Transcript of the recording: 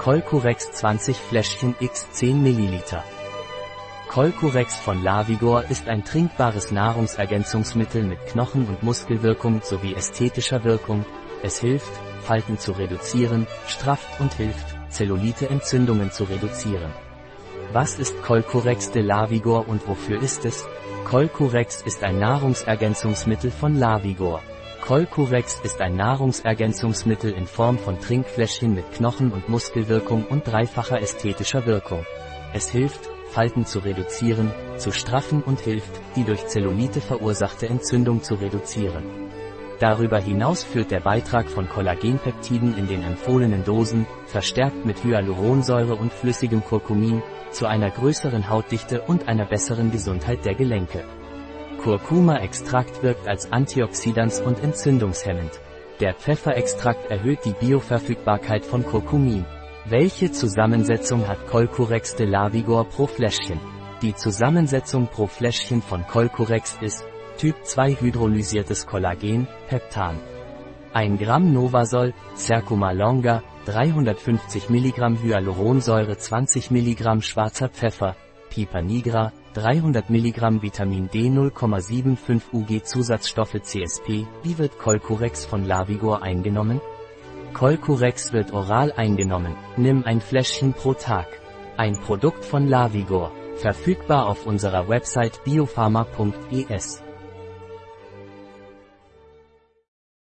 Colcurex 20 Fläschchen x 10 ml. Colcurex von Lavigor ist ein trinkbares Nahrungsergänzungsmittel mit Knochen- und Muskelwirkung sowie ästhetischer Wirkung. Es hilft, Falten zu reduzieren, strafft und hilft, Zellulite-Entzündungen zu reduzieren. Was ist Colcurex de Lavigor und wofür ist es? Colcurex ist ein Nahrungsergänzungsmittel von Lavigor. Colcurex ist ein Nahrungsergänzungsmittel in Form von Trinkfläschchen mit Knochen- und Muskelwirkung und dreifacher ästhetischer Wirkung. Es hilft, Falten zu reduzieren, zu straffen und hilft, die durch Zellulite verursachte Entzündung zu reduzieren. Darüber hinaus führt der Beitrag von Kollagenpeptiden in den empfohlenen Dosen, verstärkt mit Hyaluronsäure und flüssigem Kurkumin, zu einer größeren Hautdichte und einer besseren Gesundheit der Gelenke. Kurkuma-Extrakt wirkt als Antioxidans und entzündungshemmend. Der Pfefferextrakt erhöht die Bioverfügbarkeit von Kurkumin. Welche Zusammensetzung hat Colcurex de Lavigor pro Fläschchen? Die Zusammensetzung pro Fläschchen von Colcurex ist Typ 2 hydrolysiertes Kollagen, Peptan. 1 Gramm Novasol, Cercuma longa, 350 mg Hyaluronsäure 20 mg schwarzer Pfeffer, Piper nigra, 300 mg Vitamin D 0,75 UG Zusatzstoffe CSP. Wie wird Colcurex von Lavigor eingenommen? Colcurex wird oral eingenommen. Nimm ein Fläschchen pro Tag. Ein Produkt von Lavigor. Verfügbar auf unserer Website biopharma.es.